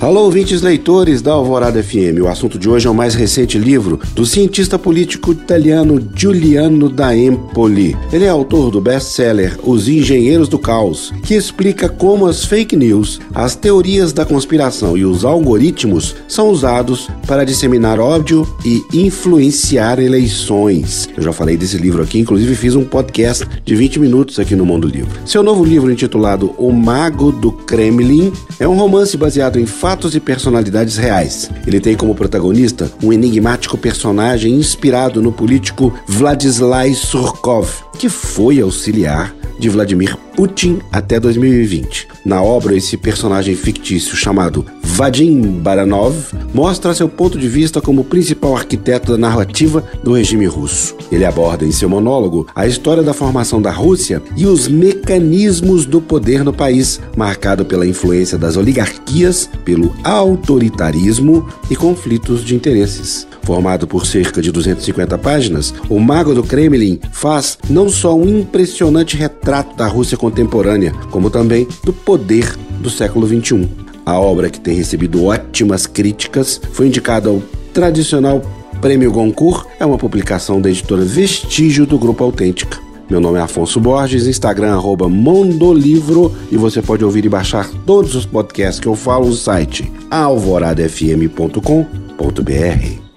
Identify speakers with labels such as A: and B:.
A: Alô, ouvintes leitores da Alvorada FM. O assunto de hoje é o mais recente livro do cientista político italiano Giuliano da Empoli. Ele é autor do best-seller Os Engenheiros do Caos, que explica como as fake news, as teorias da conspiração e os algoritmos são usados para disseminar ódio e influenciar eleições. Eu já falei desse livro aqui, inclusive fiz um podcast de 20 minutos aqui no Mundo Livro. Seu novo livro intitulado O Mago do Kremlin é um romance baseado em fatos e personalidades reais. Ele tem como protagonista um enigmático personagem inspirado no político Vladislavy Surkov, que foi auxiliar de Vladimir Putin até 2020. Na obra, esse personagem fictício chamado Vadim Baranov mostra seu ponto de vista como principal arquiteto da narrativa do regime russo. Ele aborda em seu monólogo a história da formação da Rússia e os mecanismos do poder no país, marcado pela influência das oligarquias, pelo autoritarismo e conflitos de interesses. Formado por cerca de 250 páginas, O Mago do Kremlin faz não só um impressionante retrato da Rússia contemporânea, como também do poder do século XXI. A obra, que tem recebido ótimas críticas, foi indicada ao tradicional Prêmio Goncourt, é uma publicação da editora Vestígio do Grupo Autêntica. Meu nome é Afonso Borges, Instagram arroba Mondolivro e você pode ouvir e baixar todos os podcasts que eu falo no site alvoradafm.com.br.